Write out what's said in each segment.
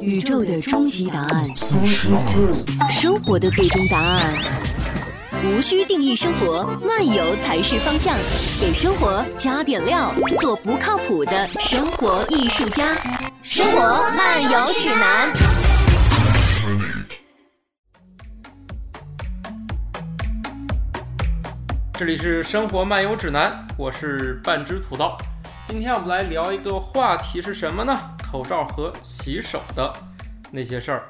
宇宙的终极答案，生活的最终答案。无需定义生活，漫游才是方向。给生活加点料，做不靠谱的生活艺术家。生活漫游指南。这里是生活漫游指南，我是半只土豆。今天我们来聊一个话题是什么呢？口罩和洗手的那些事儿。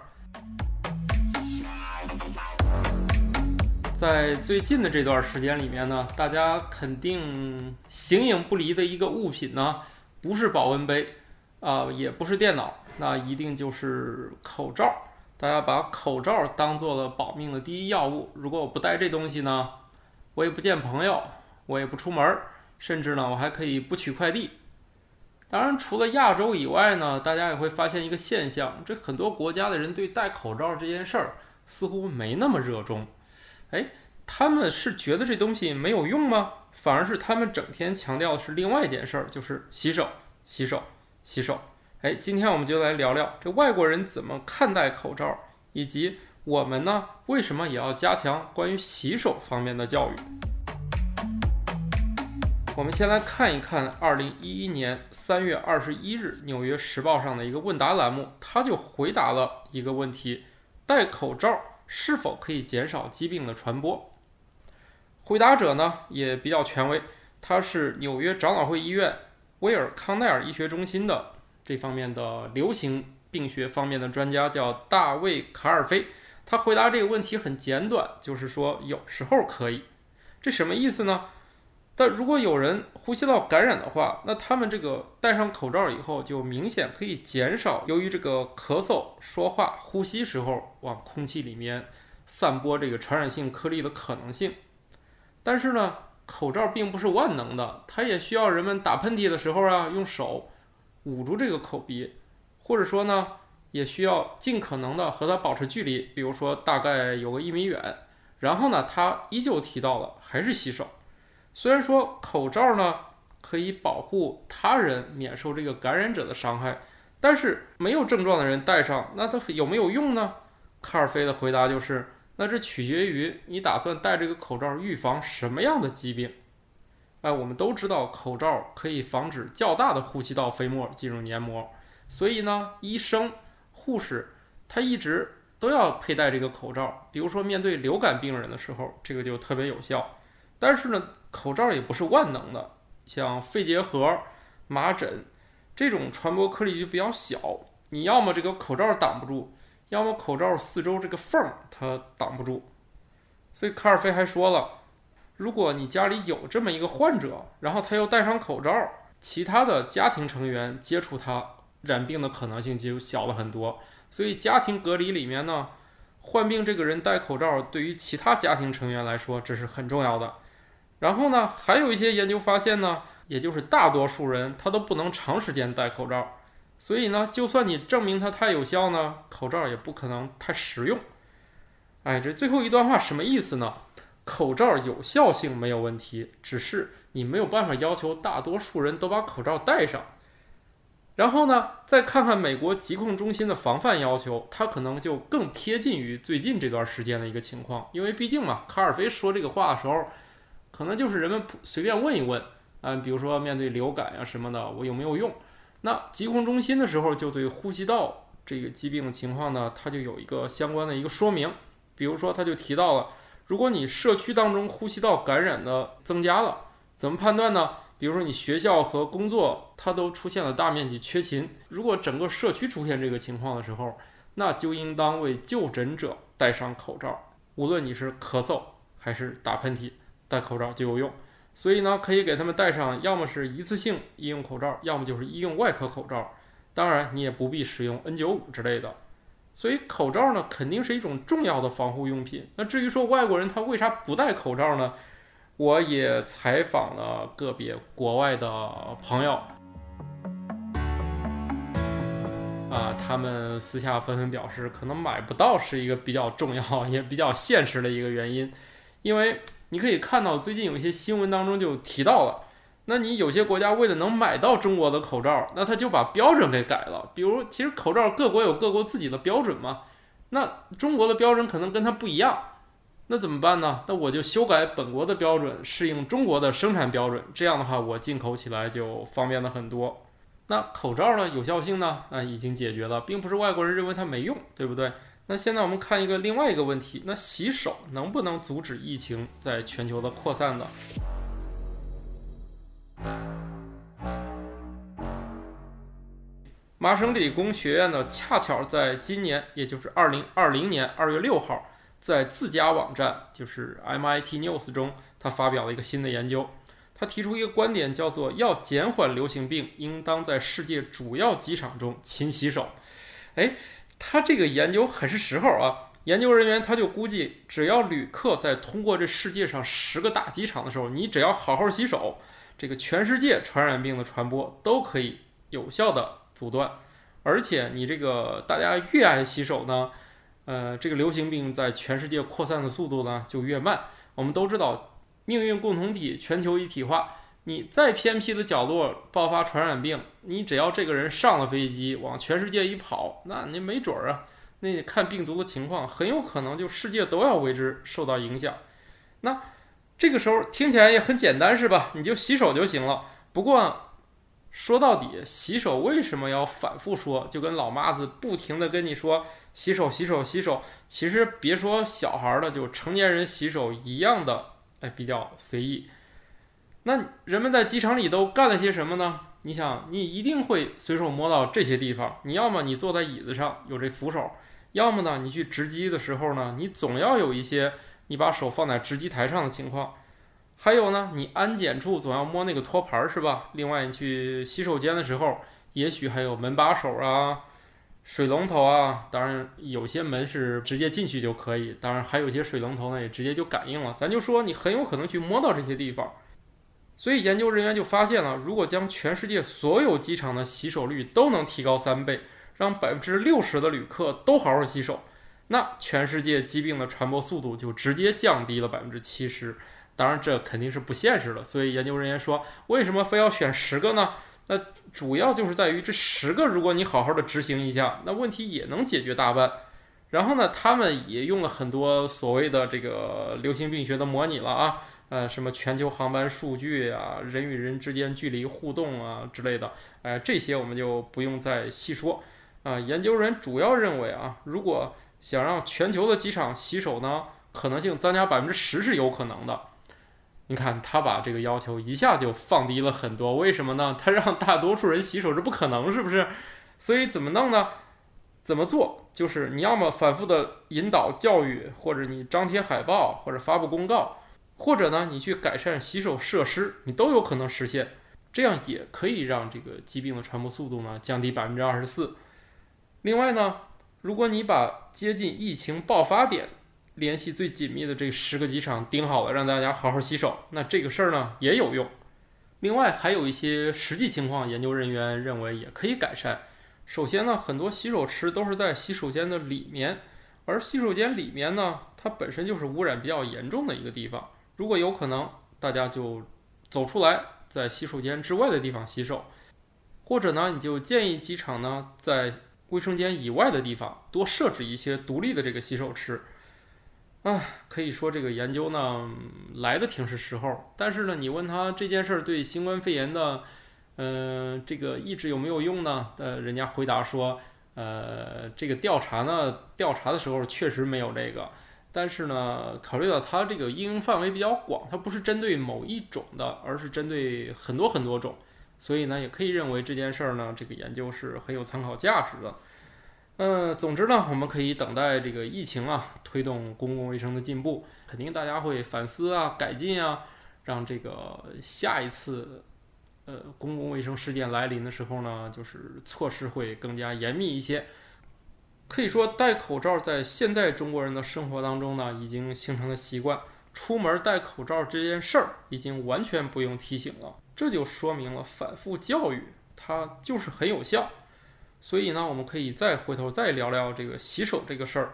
在最近的这段时间里面呢，大家肯定形影不离的一个物品呢，不是保温杯啊，也不是电脑，那一定就是口罩。大家把口罩当做了保命的第一要务。如果我不戴这东西呢，我也不见朋友，我也不出门，甚至呢，我还可以不取快递。当然，除了亚洲以外呢，大家也会发现一个现象：这很多国家的人对戴口罩这件事儿似乎没那么热衷。哎，他们是觉得这东西没有用吗？反而是他们整天强调的是另外一件事儿，就是洗手、洗手、洗手。哎，今天我们就来聊聊这外国人怎么看待口罩，以及我们呢为什么也要加强关于洗手方面的教育。我们先来看一看2011年3月21日《纽约时报》上的一个问答栏目，他就回答了一个问题：戴口罩是否可以减少疾病的传播？回答者呢也比较权威，他是纽约长老会医院威尔康奈尔医学中心的这方面的流行病学方面的专家，叫大卫卡尔菲。他回答这个问题很简短，就是说有时候可以。这什么意思呢？但如果有人呼吸道感染的话，那他们这个戴上口罩以后，就明显可以减少由于这个咳嗽、说话、呼吸时候往空气里面散播这个传染性颗粒的可能性。但是呢，口罩并不是万能的，它也需要人们打喷嚏的时候啊，用手捂住这个口鼻，或者说呢，也需要尽可能的和它保持距离，比如说大概有个一米远。然后呢，他依旧提到了还是洗手。虽然说口罩呢可以保护他人免受这个感染者的伤害，但是没有症状的人戴上，那它有没有用呢？卡尔菲的回答就是：那这取决于你打算戴这个口罩预防什么样的疾病。哎，我们都知道口罩可以防止较大的呼吸道飞沫进入黏膜，所以呢，医生、护士他一直都要佩戴这个口罩。比如说面对流感病人的时候，这个就特别有效。但是呢。口罩也不是万能的，像肺结核、麻疹这种传播颗粒就比较小，你要么这个口罩挡不住，要么口罩四周这个缝它挡不住。所以卡尔菲还说了，如果你家里有这么一个患者，然后他又戴上口罩，其他的家庭成员接触他染病的可能性就小了很多。所以家庭隔离里面呢，患病这个人戴口罩，对于其他家庭成员来说这是很重要的。然后呢，还有一些研究发现呢，也就是大多数人他都不能长时间戴口罩，所以呢，就算你证明它太有效呢，口罩也不可能太实用。哎，这最后一段话什么意思呢？口罩有效性没有问题，只是你没有办法要求大多数人都把口罩戴上。然后呢，再看看美国疾控中心的防范要求，它可能就更贴近于最近这段时间的一个情况，因为毕竟嘛，卡尔菲说这个话的时候。可能就是人们随便问一问，嗯，比如说面对流感呀什么的，我有没有用？那疾控中心的时候就对呼吸道这个疾病的情况呢，它就有一个相关的一个说明。比如说，他就提到了，如果你社区当中呼吸道感染的增加了，怎么判断呢？比如说你学校和工作它都出现了大面积缺勤，如果整个社区出现这个情况的时候，那就应当为就诊者戴上口罩，无论你是咳嗽还是打喷嚏。戴口罩就有用，所以呢，可以给他们戴上，要么是一次性医用口罩，要么就是医用外科口罩。当然，你也不必使用 N95 之类的。所以，口罩呢，肯定是一种重要的防护用品。那至于说外国人他为啥不戴口罩呢？我也采访了个别国外的朋友，啊，他们私下纷纷表示，可能买不到是一个比较重要也比较现实的一个原因，因为。你可以看到，最近有一些新闻当中就提到了，那你有些国家为了能买到中国的口罩，那他就把标准给改了。比如，其实口罩各国有各国自己的标准嘛，那中国的标准可能跟它不一样，那怎么办呢？那我就修改本国的标准，适应中国的生产标准，这样的话我进口起来就方便了很多。那口罩的有效性呢？啊，已经解决了，并不是外国人认为它没用，对不对？那现在我们看一个另外一个问题，那洗手能不能阻止疫情在全球的扩散呢？麻省理工学院呢，恰巧在今年，也就是二零二零年二月六号，在自家网站，就是 MIT News 中，他发表了一个新的研究。他提出一个观点，叫做要减缓流行病，应当在世界主要机场中勤洗手。哎，他这个研究很是时候啊！研究人员他就估计，只要旅客在通过这世界上十个大机场的时候，你只要好好洗手，这个全世界传染病的传播都可以有效的。阻断，而且你这个大家越爱洗手呢，呃，这个流行病在全世界扩散的速度呢就越慢。我们都知道，命运共同体、全球一体化，你再偏僻的角落爆发传染病，你只要这个人上了飞机往全世界一跑，那你没准儿啊，那你看病毒的情况，很有可能就世界都要为之受到影响。那这个时候听起来也很简单，是吧？你就洗手就行了。不过。说到底，洗手为什么要反复说？就跟老妈子不停的跟你说洗手、洗手、洗手。其实别说小孩了，就成年人洗手一样的，哎，比较随意。那人们在机场里都干了些什么呢？你想，你一定会随手摸到这些地方。你要么你坐在椅子上有这扶手，要么呢你去值机的时候呢，你总要有一些你把手放在值机台上的情况。还有呢，你安检处总要摸那个托盘是吧？另外，你去洗手间的时候，也许还有门把手啊、水龙头啊。当然，有些门是直接进去就可以。当然，还有些水龙头呢，也直接就感应了。咱就说，你很有可能去摸到这些地方。所以，研究人员就发现了，如果将全世界所有机场的洗手率都能提高三倍，让百分之六十的旅客都好好洗手，那全世界疾病的传播速度就直接降低了百分之七十。当然，这肯定是不现实的。所以研究人员说，为什么非要选十个呢？那主要就是在于这十个，如果你好好的执行一下，那问题也能解决大半。然后呢，他们也用了很多所谓的这个流行病学的模拟了啊，呃，什么全球航班数据啊，人与人之间距离互动啊之类的，哎，这些我们就不用再细说啊。研究人主要认为啊，如果想让全球的机场洗手呢，可能性增加百分之十是有可能的。你看，他把这个要求一下就放低了很多，为什么呢？他让大多数人洗手是不可能，是不是？所以怎么弄呢？怎么做？就是你要么反复的引导教育，或者你张贴海报，或者发布公告，或者呢，你去改善洗手设施，你都有可能实现。这样也可以让这个疾病的传播速度呢降低百分之二十四。另外呢，如果你把接近疫情爆发点，联系最紧密的这十个机场盯好了，让大家好好洗手。那这个事儿呢也有用。另外还有一些实际情况，研究人员认为也可以改善。首先呢，很多洗手池都是在洗手间的里面，而洗手间里面呢，它本身就是污染比较严重的一个地方。如果有可能，大家就走出来，在洗手间之外的地方洗手，或者呢，你就建议机场呢，在卫生间以外的地方多设置一些独立的这个洗手池。啊，可以说这个研究呢来的挺是时候，但是呢，你问他这件事儿对新冠肺炎的，嗯，这个抑制有没有用呢？呃，人家回答说，呃，这个调查呢，调查的时候确实没有这个，但是呢，考虑到它这个应用范围比较广，它不是针对某一种的，而是针对很多很多种，所以呢，也可以认为这件事儿呢，这个研究是很有参考价值的。嗯，总之呢，我们可以等待这个疫情啊，推动公共卫生的进步，肯定大家会反思啊，改进啊，让这个下一次呃公共卫生事件来临的时候呢，就是措施会更加严密一些。可以说，戴口罩在现在中国人的生活当中呢，已经形成了习惯，出门戴口罩这件事儿已经完全不用提醒了。这就说明了反复教育它就是很有效。所以呢，我们可以再回头再聊聊这个洗手这个事儿。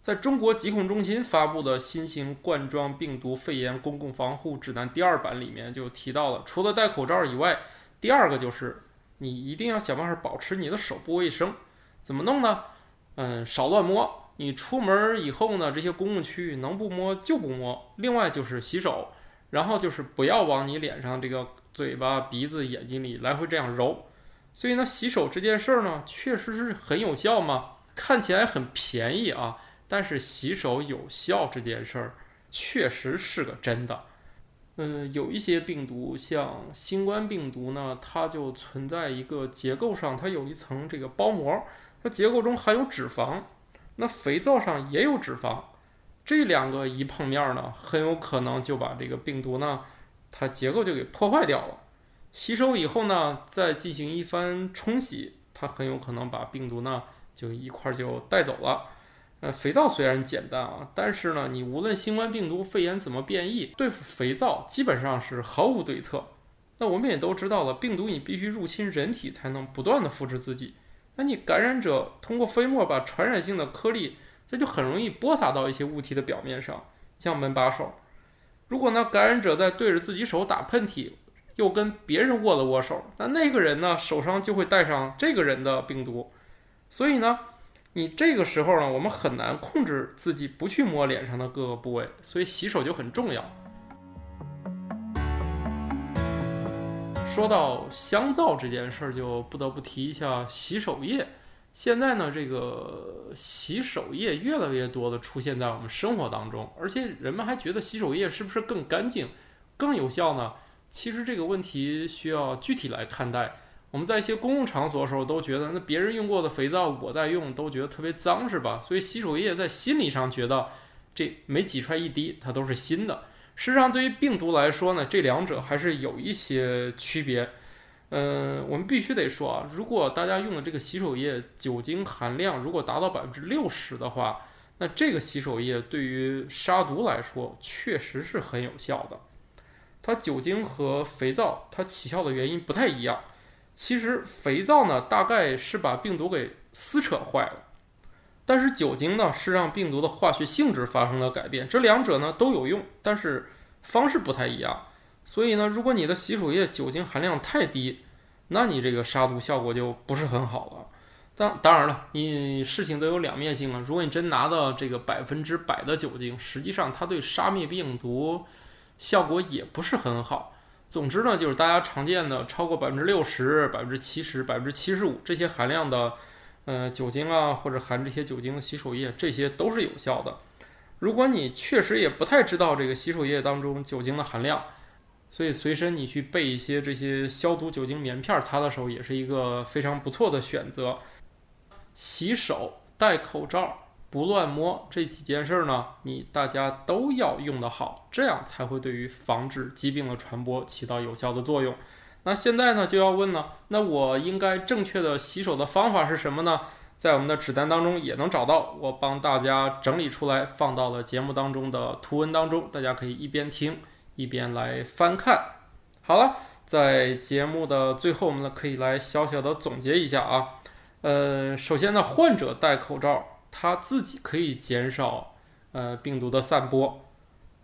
在中国疾控中心发布的《新型冠状病毒肺炎公共防护指南》第二版里面就提到了，除了戴口罩以外，第二个就是你一定要想办法保持你的手部卫生。怎么弄呢？嗯，少乱摸。你出门以后呢，这些公共区域能不摸就不摸。另外就是洗手，然后就是不要往你脸上这个嘴巴、鼻子、眼睛里来回这样揉。所以呢，洗手这件事儿呢，确实是很有效嘛，看起来很便宜啊。但是洗手有效这件事儿，确实是个真的。嗯，有一些病毒，像新冠病毒呢，它就存在一个结构上，它有一层这个包膜，它结构中含有脂肪。那肥皂上也有脂肪，这两个一碰面呢，很有可能就把这个病毒呢，它结构就给破坏掉了。吸收以后呢，再进行一番冲洗，它很有可能把病毒呢就一块就带走了。呃，肥皂虽然简单啊，但是呢，你无论新冠病毒肺炎怎么变异，对付肥皂基本上是毫无对策。那我们也都知道了，病毒你必须入侵人体才能不断的复制自己。那你感染者通过飞沫把传染性的颗粒，这就很容易播撒到一些物体的表面上，像门把手。如果呢，感染者在对着自己手打喷嚏，又跟别人握了握手，那那个人呢手上就会带上这个人的病毒。所以呢。你这个时候呢，我们很难控制自己不去摸脸上的各个部位，所以洗手就很重要。说到香皂这件事儿，就不得不提一下洗手液。现在呢，这个洗手液越来越多的出现在我们生活当中，而且人们还觉得洗手液是不是更干净、更有效呢？其实这个问题需要具体来看待。我们在一些公共场所的时候，都觉得那别人用过的肥皂我在用，都觉得特别脏，是吧？所以洗手液在心理上觉得这每挤出来一滴，它都是新的。事实上，对于病毒来说呢，这两者还是有一些区别。嗯，我们必须得说啊，如果大家用的这个洗手液酒精含量如果达到百分之六十的话，那这个洗手液对于杀毒来说确实是很有效的。它酒精和肥皂它起效的原因不太一样。其实肥皂呢，大概是把病毒给撕扯坏了，但是酒精呢，是让病毒的化学性质发生了改变。这两者呢都有用，但是方式不太一样。所以呢，如果你的洗手液酒精含量太低，那你这个杀毒效果就不是很好了。当当然了，你事情都有两面性啊。如果你真拿到这个百分之百的酒精，实际上它对杀灭病毒效果也不是很好。总之呢，就是大家常见的超过百分之六十、百分之七十、百分之七十五这些含量的，呃，酒精啊，或者含这些酒精的洗手液，这些都是有效的。如果你确实也不太知道这个洗手液当中酒精的含量，所以随身你去备一些这些消毒酒精棉片，擦的时候也是一个非常不错的选择。洗手、戴口罩。不乱摸这几件事儿呢，你大家都要用得好，这样才会对于防止疾病的传播起到有效的作用。那现在呢，就要问了，那我应该正确的洗手的方法是什么呢？在我们的指南当中也能找到，我帮大家整理出来，放到了节目当中的图文当中，大家可以一边听一边来翻看。好了，在节目的最后，我们呢可以来小小的总结一下啊。呃，首先呢，患者戴口罩。他自己可以减少呃病毒的散播。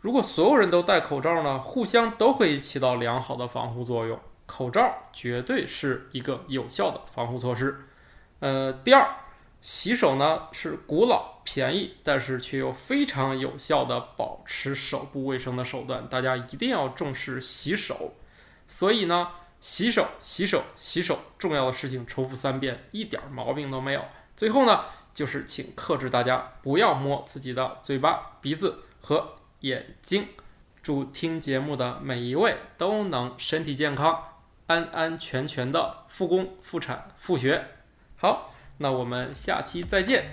如果所有人都戴口罩呢，互相都可以起到良好的防护作用。口罩绝对是一个有效的防护措施。呃，第二，洗手呢是古老、便宜，但是却又非常有效的保持手部卫生的手段。大家一定要重视洗手。所以呢，洗手、洗手、洗手，重要的事情重复三遍，一点毛病都没有。最后呢。就是请克制大家，不要摸自己的嘴巴、鼻子和眼睛。祝听节目的每一位都能身体健康，安安全全的复工、复产、复学。好，那我们下期再见。